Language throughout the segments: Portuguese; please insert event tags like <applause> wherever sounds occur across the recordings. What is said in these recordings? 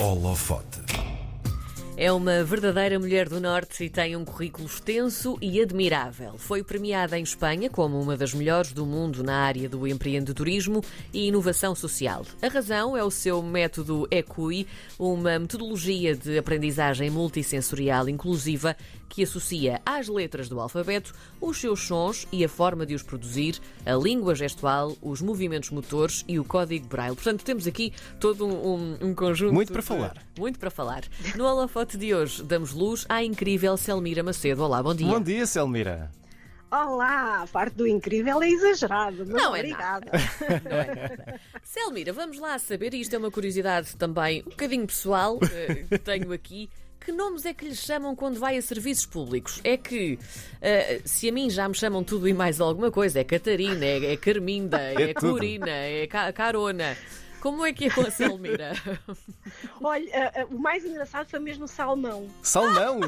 Holofote. É uma verdadeira mulher do Norte e tem um currículo extenso e admirável. Foi premiada em Espanha como uma das melhores do mundo na área do empreendedorismo e inovação social. A razão é o seu método ECUI, uma metodologia de aprendizagem multissensorial inclusiva que associa às letras do alfabeto os seus sons e a forma de os produzir, a língua gestual, os movimentos motores e o código braille. Portanto, temos aqui todo um, um- um conjunto. Muito para de- falar. Muito para falar. No holofote de hoje, damos luz à incrível Selmira Macedo. Olá, bom dia. Bom dia, Selmira. Olá, a parte do incrível é exagerado, mas Não é obrigada. <laughs> Selmira, vamos lá saber, e isto é uma curiosidade também um bocadinho pessoal eh, que tenho aqui. Que nomes é que lhe chamam quando vai a serviços públicos? É que, eh, se a mim já me chamam tudo e mais alguma coisa, é Catarina, é, é Carminda, <laughs> é, tudo. Corina, é Ca- Carona. Como é que é com a Selmira? <laughs> Olha, eh, eh, o mais engraçado foi mesmo o salmão. Salmão!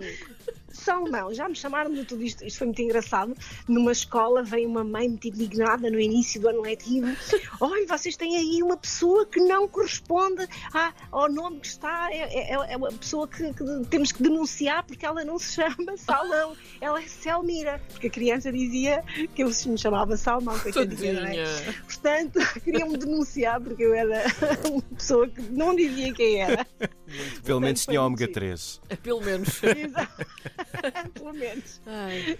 <laughs> Portanto, Não! salmão, já me chamaram de tudo isto. Isto foi muito engraçado. Numa escola veio uma mãe muito indignada no início do ano letivo. <laughs> Olha, vocês têm aí uma pessoa que não corresponde à- ao nome que está. É, é- é uma pessoa que, que temos que denunciar porque ela não se chama Salmão. <laughs> Ela é Selmira. Porque a criança dizia que eu me chamava Salmão. coitadinha, não é? Portanto, <laughs> queriam-me denunciar porque eu era uma pessoa que não dizia quem era. Pelo menos tinha ômega 3. Pelo menos. Exato. <laughs> Pelo menos.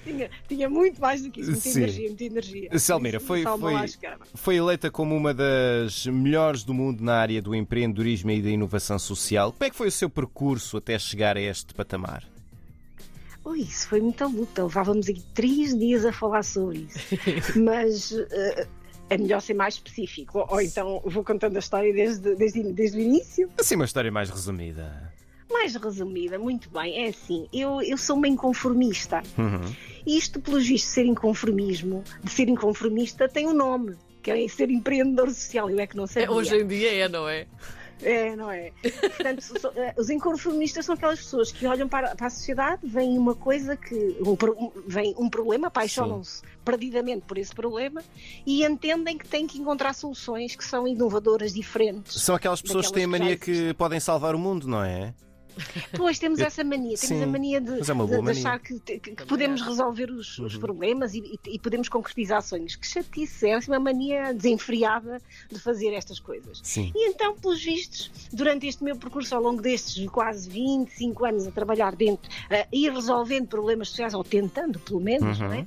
Tinha, tinha muito mais do que isso. Muita Sim. energia, muita energia. Selmira, foi, foi, foi eleita como uma das melhores do mundo na área do empreendedorismo e da inovação social. Como é que foi o seu percurso até chegar a este patamar? Ui, isso foi muita luta. Levávamos aqui três dias a falar sobre isso. <laughs> Mas eh, é melhor ser mais específico. Ou, ou então vou contando a história desde, desde, desde o início. Assim, uma história mais resumida. Mais resumida, muito bem. É assim, eu, eu sou uma inconformista. Uhum. E isto, pelos vistos, de ser inconformismo, de ser inconformista, tem um nome. Que é ser empreendedor social. Eu é que não sei. É, hoje em dia é, não é? É, não é? Portanto, so- eh, os inconformistas são aquelas pessoas que olham para, para a sociedade, vem uma coisa que. Um, vem um problema, apaixonam-se perdidamente por esse problema e entendem que têm que encontrar soluções que são inovadoras, diferentes. São aquelas pessoas que têm a mania que podem salvar o mundo, não é? Pois temos essa mania, temos Sim, a mania de, é de- de mania. Uhum. achar que, que- que podemos resolver os, os problemas e, e- e podemos concretizar sonhos. Que chatice, é assim uma mania desenfreada de fazer estas coisas. Sim. E então, pelos vistos, durante este meu percurso ao longo destes quase 25 anos a trabalhar dentro, uh, ir resolvendo problemas sociais, ou tentando pelo menos, Uhum. não é?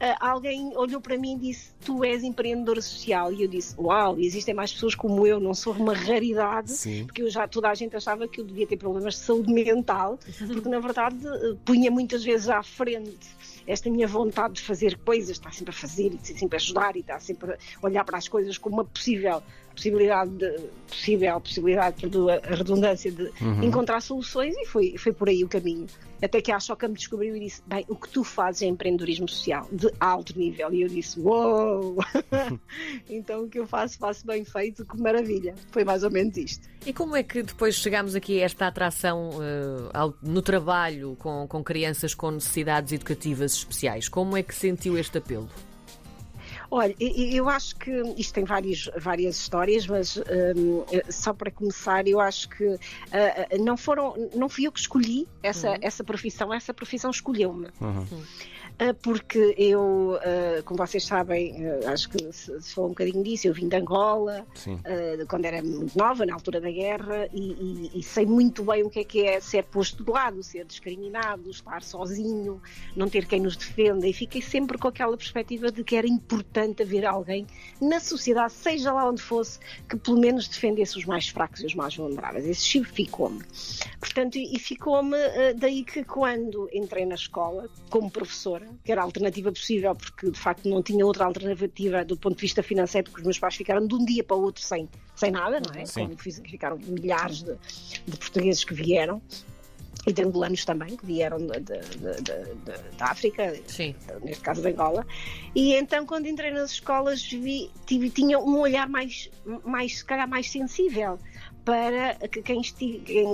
Uh, alguém olhou para mim e disse: Tu és empreendedora social. E eu disse: Uau, existem mais pessoas como eu, não sou uma raridade. Sim. Porque eu já toda a gente achava que eu devia ter problemas de saúde mental, porque na verdade eh, punha muitas vezes à frente esta minha vontade de fazer coisas, está sempre a fazer e sempre a ajudar e está sempre a olhar para as coisas como uma possível possibilidade de, possível possibilidade perdoa a redundância de encontrar soluções e foi, foi por aí o caminho. Até que a Choca me descobriu e disse: Bem, o que tu fazes é empreendedorismo social de alto nível. E eu disse: Uou! <laughs> <laughs> então o que eu faço, faço bem feito, que maravilha. Foi mais ou menos isto. E como é que depois chegamos aqui a esta atração eh, ao- no trabalho com, com crianças com necessidades educativas especiais? Como é que sentiu este apelo? Olha, eu acho que isto tem várias, várias histórias, mas eh, só para começar, eu acho que ah, não foram, não fui eu que escolhi essa, essa profissão, essa profissão escolheu-me. Uhum. Ah, Porque eu, ah, como vocês sabem, ah, acho que se, se falou um bocadinho disso, eu vim de Angola, Sim. quando era muito nova, na altura da guerra, e, e- e sei muito bem o que é que é ser posto de lado, ser discriminado, estar sozinho, não ter quem nos defenda, e fiquei sempre com aquela perspectiva de que era importante haver alguém na sociedade, seja lá onde fosse, que pelo menos defendesse os mais fracos e os mais vulneráveis. Esse chip ficou-me. Portanto, e ficou-me daí que quando entrei na escola, como professora, que era a alternativa possível, porque de facto não tinha outra alternativa do ponto de vista financeiro, porque os meus pais ficaram de um dia para o outro sem, sem nada, não é? Sim. Como ficaram milhares de, de portugueses que vieram. E de angolanos também, que vieram da África, Sim. neste caso de Angola. E então, quando entrei nas escolas, vi, tive, tinha um olhar mais, mais, se calhar, mais sensível para que quem,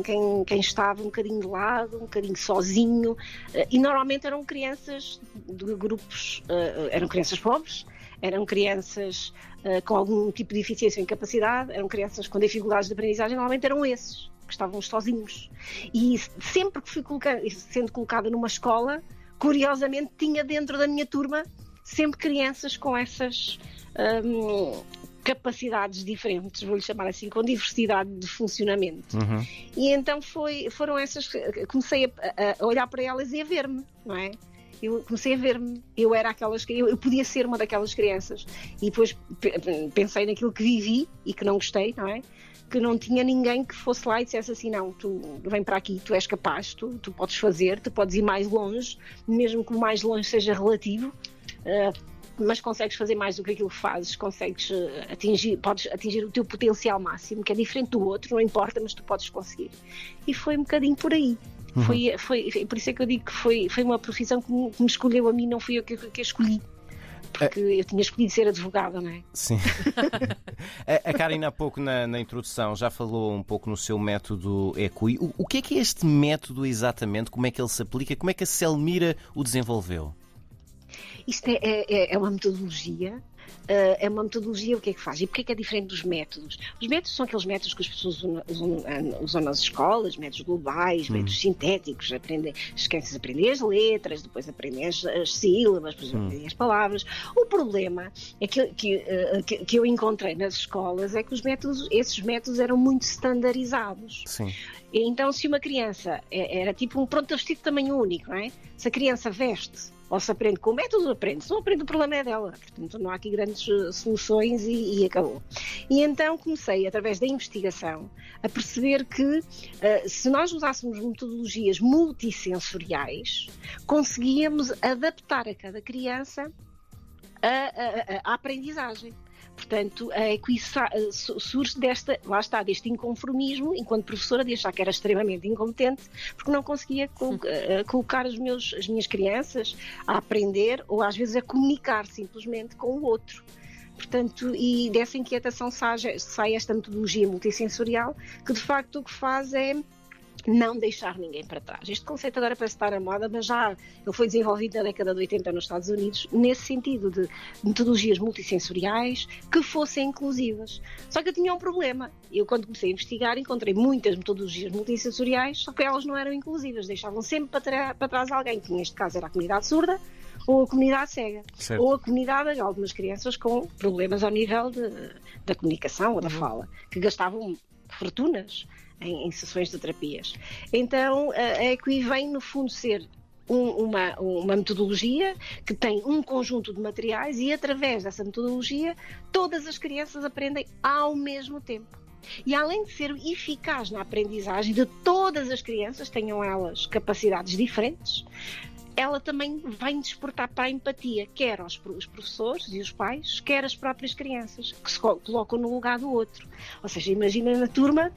quem, quem- estava um bocadinho de lado, um bocadinho sozinho. eh, E normalmente eram crianças de grupos, eh, eram crianças pobres, eram crianças uh, com algum tipo de deficiência ou incapacidade, eram crianças com dificuldades de aprendizagem, normalmente eram esses que estavam sozinhos. E sempre que fui colocada, sendo colocada numa escola, curiosamente tinha dentro da minha turma sempre crianças com essas um, capacidades diferentes, vou-lhe chamar assim, com diversidade de funcionamento. Uhum. E então foi, foram essas. Comecei a, a olhar para elas e a ver-me, não é? eu comecei a ver-me, eu era aquelas eu, eu podia ser uma daquelas crianças e depois pensei naquilo que vivi e que não gostei, não é? Que não tinha ninguém que fosse lá e dissesse assim: não, tu vem para aqui, tu és capaz, tu, tu podes fazer, tu podes ir mais longe, mesmo que o mais longe seja relativo. Uh, mas consegues fazer mais do que aquilo que fazes, consegues eh, atingir, podes atingir o teu potencial máximo, que é diferente do outro, não importa, mas tu podes conseguir. E foi um bocadinho por aí. Uhum. Foi, foi, por isso é que eu digo que foi, foi uma profissão que me, que me escolheu a mim, não fui eu que, que a escolhi porque eu tinha escolhido ser advogada, não é? Sim. <laughs> a, a Karina, há pouco na, na, introdução, já falou um pouco no seu método EQI. O, o que é que é este método exatamente? Como é que ele se aplica? Como é que a Selmira o desenvolveu? Isto é, é, é uma metodologia Uh, é uma metodologia, o que é que faz? E porquê é que é diferente dos métodos? Os métodos são aqueles métodos que as pessoas usam, usam, usam nas escolas, métodos globais, hum. métodos sintéticos, aprendem, esquecem de aprender as letras, depois aprendem as, as sílabas, depois hum. aprendem as palavras. O problema é que, que, uh, que, que, eu encontrei nas escolas é que os métodos, esses métodos eram muito standardizados. Sim. Então, se uma criança é, era tipo um pronto a vestir de tamanho único, não é? Se a criança veste ou se aprende com métodos, aprende. Se não aprende, o problema é dela. Portanto, não há aqui grandes eh, soluções e, e acabou. E então comecei, através da investigação, a perceber que uh, se nós usássemos metodologias multissensoriais, conseguíamos adaptar a cada criança a, a, a, a aprendizagem. Portanto, a eh, surge desta, lá está, deste inconformismo, enquanto professora, de achar que era extremamente incompetente, porque não conseguia eh, colocar os meus, as minhas crianças a aprender ou às vezes a comunicar simplesmente com o outro. Portanto, e dessa inquietação sai, sai esta metodologia multissensorial, que de facto o que faz é não deixar ninguém para trás. Este conceito agora parece estar à moda, mas já ele foi desenvolvido na década de 80 nos Estados Unidos, nesse sentido de metodologias multissensoriais que fossem inclusivas. Só que eu tinha um problema. Eu, quando comecei a investigar, encontrei muitas metodologias multissensoriais, só que elas não eram inclusivas, deixavam sempre para, para trás alguém, que neste caso era a comunidade surda ou a comunidade cega, certo. ou a comunidade de algumas crianças com problemas ao nível de, da comunicação ou da uhum. fala, que gastavam fortunas em, em sessões de terapias. Então, a EQI vem, no fundo, ser um, uma, uma metodologia que tem um conjunto de materiais e, através dessa metodologia, todas as crianças aprendem ao mesmo tempo. E além de ser eficaz na aprendizagem de todas as crianças, tenham elas capacidades diferentes, ela também vai despertar para a empatia, quer aos os professores e os pais, quer as próprias crianças, que se colocam no lugar do outro. Ou seja, imagina na turma,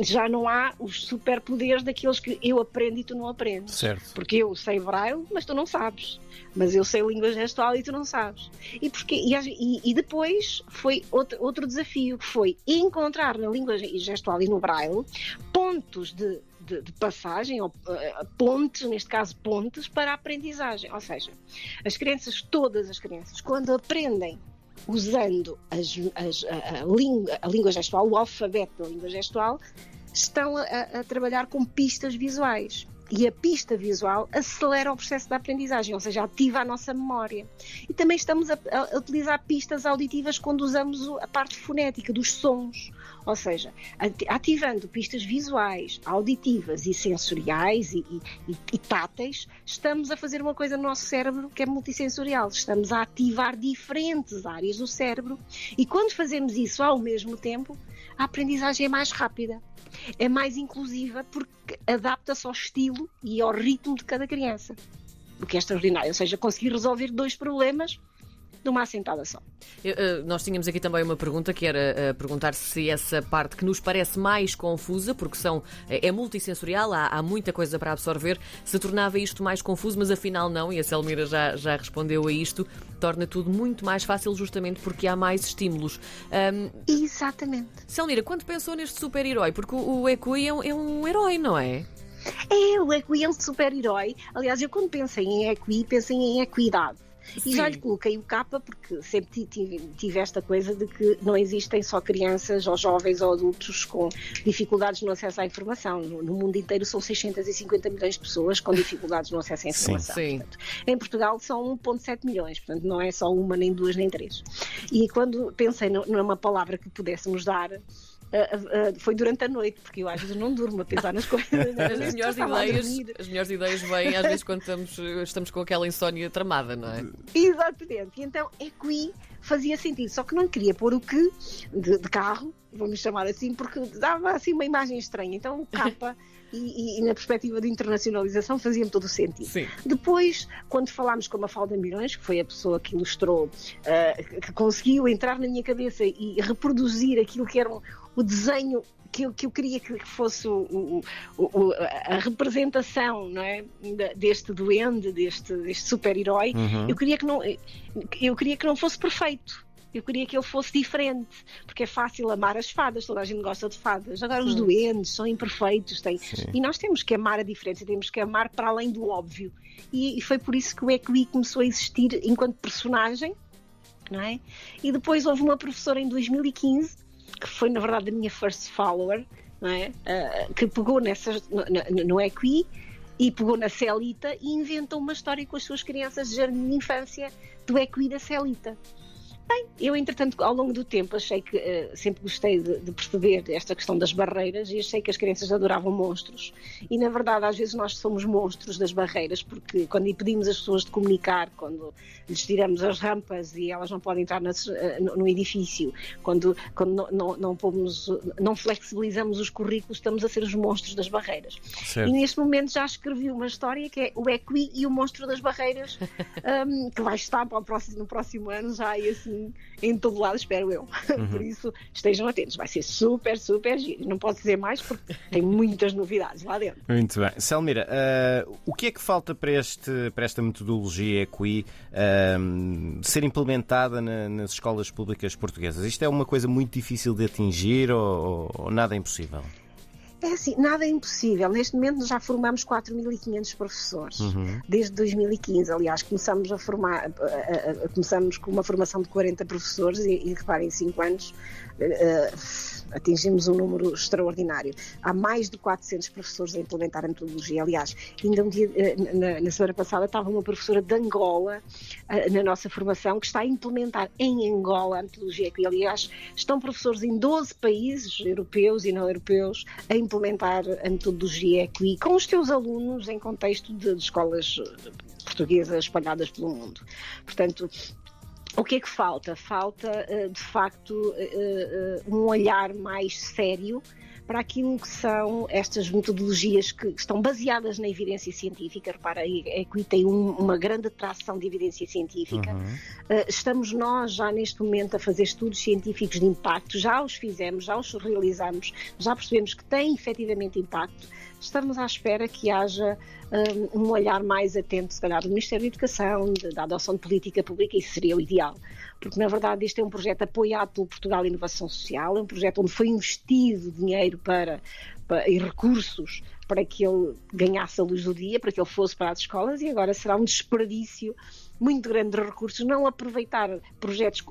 já não há os superpoderes daqueles que eu aprendo e tu não aprendes. Certo. Porque eu sei braille, mas tu não sabes. Mas eu sei língua gestual e tu não sabes. E, porque, e, e depois foi outro, outro desafio, que foi encontrar na língua gestual e no braille pontos de de, de passagem, ou uh, pontes, neste caso pontes, para a aprendizagem. Ou seja, as crianças, todas as crianças, quando aprendem usando as, as, a, a, língua, a língua gestual, o alfabeto da língua gestual, estão a, a trabalhar com pistas visuais e a pista visual acelera o processo da aprendizagem, ou seja, ativa a nossa memória. E também estamos a, a utilizar pistas auditivas quando usamos a parte fonética dos sons, ou seja, ativando pistas visuais, auditivas e sensoriais e, e, e táteis, estamos a fazer uma coisa no nosso cérebro que é multissensorial. Estamos a ativar diferentes áreas do cérebro e quando fazemos isso ao mesmo tempo, a aprendizagem é mais rápida, é mais inclusiva porque adapta-se ao estilo e ao ritmo de cada criança. O que é extraordinário, ou seja, conseguir resolver dois problemas numa assentada só. Eu, uh, nós tínhamos aqui também uma pergunta que era uh, perguntar se essa parte que nos parece mais confusa, porque são, é multissensorial, há, há, muita coisa para absorver, se tornava isto mais confuso, mas afinal não, e a Selmira já, já respondeu a isto, torna tudo muito mais fácil justamente porque há mais estímulos. Um, Exatamente. Selmira, quando pensou neste super-herói? Porque o, o Ekui é um, é um herói, não é? É, o Equi é um super-herói. Aliás, eu quando pensei em Equi, pensei em equidade E já lhe coloquei o capa porque sempre tive, tive, esta coisa de que não existem só crianças ou jovens ou adultos com dificuldades no acesso à informação. No, no mundo inteiro são 650 milhões de pessoas com dificuldades no acesso à <laughs> informação. Sim, sim. Portanto, em Portugal são 1,7 milhões, portanto não é só uma, nem duas, nem três. E quando pensei numa palavra que pudéssemos dar, Uh, uh, foi durante a noite, porque eu às vezes não durmo a pensar nas coisas. As melhores, ideias, as melhores ideias vêm às vezes quando estamos, estamos com aquela insónia tramada, não é? Exatamente. E então, equi fazia sentido, só que não queria pôr o que de, de carro, vamos chamar assim, porque dava assim uma imagem estranha. Então, o capa. E, e, na perspectiva de internacionalização fazia-me todo o sentido. Sim. Depois, quando falámos com a Mafalda Milhões, que foi a pessoa que ilustrou, uh, que conseguiu entrar na minha cabeça e reproduzir aquilo que era um, o desenho que eu, que eu queria que fosse o, o, o, a representação não é? deste duende, deste, deste super-herói, uhum. eu, queria que não, eu queria que não fosse perfeito. Eu queria que ele fosse diferente, porque é fácil amar as fadas, toda a gente gosta de fadas. Agora, Sim. os duendes são imperfeitos, têm... e nós temos que amar a diferença, temos que amar para além do óbvio. E, e foi por isso que o Equi começou a existir enquanto personagem, não é? E depois houve uma professora em 2015 que foi na verdade a minha first follower, é? uh, que pegou nessas, no, no Equi e pegou na Celita e inventou uma história com as suas crianças de jardim de infância do Equi da Celita. Bem, eu entretanto ao longo do tempo achei que uh, sempre gostei de, de, perceber esta questão das barreiras e achei que as crianças adoravam monstros e na verdade às vezes nós somos monstros das barreiras porque quando impedimos as pessoas de comunicar, quando lhes tiramos as rampas e elas não podem entrar nas, uh, no, no, edifício, quando, quando não, não, não, pomos, não flexibilizamos os currículos, estamos a ser os monstros das barreiras. Certo. E neste momento já escrevi uma história que é o Equi e o monstro das barreiras <laughs> um, que vai estar para o próximo, no próximo ano já e assim em todo lado, espero eu. <laughs> Uhum. Por isso, estejam atentos. Vai ser super, super giro. Não posso dizer mais porque <laughs> tem muitas novidades lá dentro. Muito bem. Selmira, uh, o que é que falta para, este, para esta metodologia EQI uh, ser implementada na, nas escolas públicas portuguesas? Isto é uma coisa muito difícil de atingir ou, ou nada é impossível? É assim, nada é impossível. Neste momento já formamos 4.500 professores, uhum. desde 2015. Aliás, começamos a formar, a, a, a, começamos com uma formação de 40 professores e, e reparem, em 5 anos uh, atingimos um número extraordinário. Há mais de 400 professores a implementar a metodologia. Aliás, ainda um dia, uh, na, na, semana passada estava uma professora de Angola uh, na nossa formação que está a implementar em Angola a metodologia. E, aliás, estão professores em 12 países europeus e não europeus a implementar a metodologia EQI com os seus alunos em contexto de, de escolas portuguesas espalhadas pelo mundo. Portanto, o que é que falta? Falta, eh, de facto, eh, eh, um olhar mais sério para aquilo que são estas metodologias que estão baseadas na evidência científica. Repara, é que tem um, uma grande atração de evidência científica. Uhum. estamos nós já neste momento a fazer estudos científicos de impacto, já os fizemos, já os realizamos, já percebemos que têm efetivamente impacto. Estamos à espera que haja um, um olhar mais atento, se calhar, do Ministério da Educação, de, da adoção de política pública, isso seria o ideal. Porque, na verdade, este é um projeto apoiado pelo Portugal Inovação Social, é um projeto onde foi investido dinheiro para, para, e recursos para que ele ganhasse a luz do dia, para que ele fosse para as escolas, e agora será um desperdício muito grande de recursos, não aproveitar projetos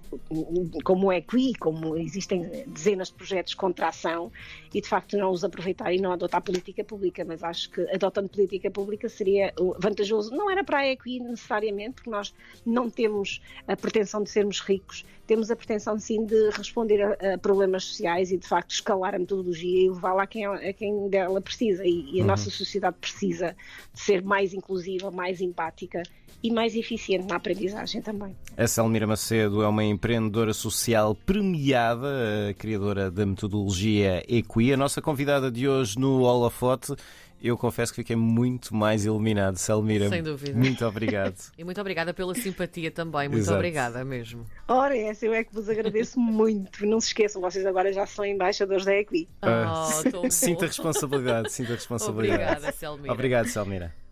como o EQI, como existem dezenas de projetos contra a ação, e de facto não os aproveitar e não adotar política pública, mas acho que adotando política pública seria vantajoso. Não era para a EQI necessariamente, porque nós não temos a pretensão de sermos ricos, temos a pretensão sim de responder a, a problemas sociais e de facto escalar a metodologia e levá-la a quem, a quem dela precisa. E, e a uhum. nossa sociedade precisa de ser mais inclusiva, mais empática e mais eficiente na aprendizagem também. A Selmira Macedo é uma empreendedora social premiada, criadora da metodologia Equi. A nossa convidada de hoje no Holofote eu confesso que fiquei muito mais iluminado, Selmira. Sem dúvida. Muito obrigado. <laughs> e muito obrigada pela simpatia também. Muito Exato. obrigada mesmo. Ora, essa eu é que vos agradeço <laughs> muito. Não se esqueçam, vocês agora já são embaixadores da Equi. Oh, sinta responsabilidade, sinta <laughs> responsabilidade. Obrigada, Selmira. Obrigado, Selmira.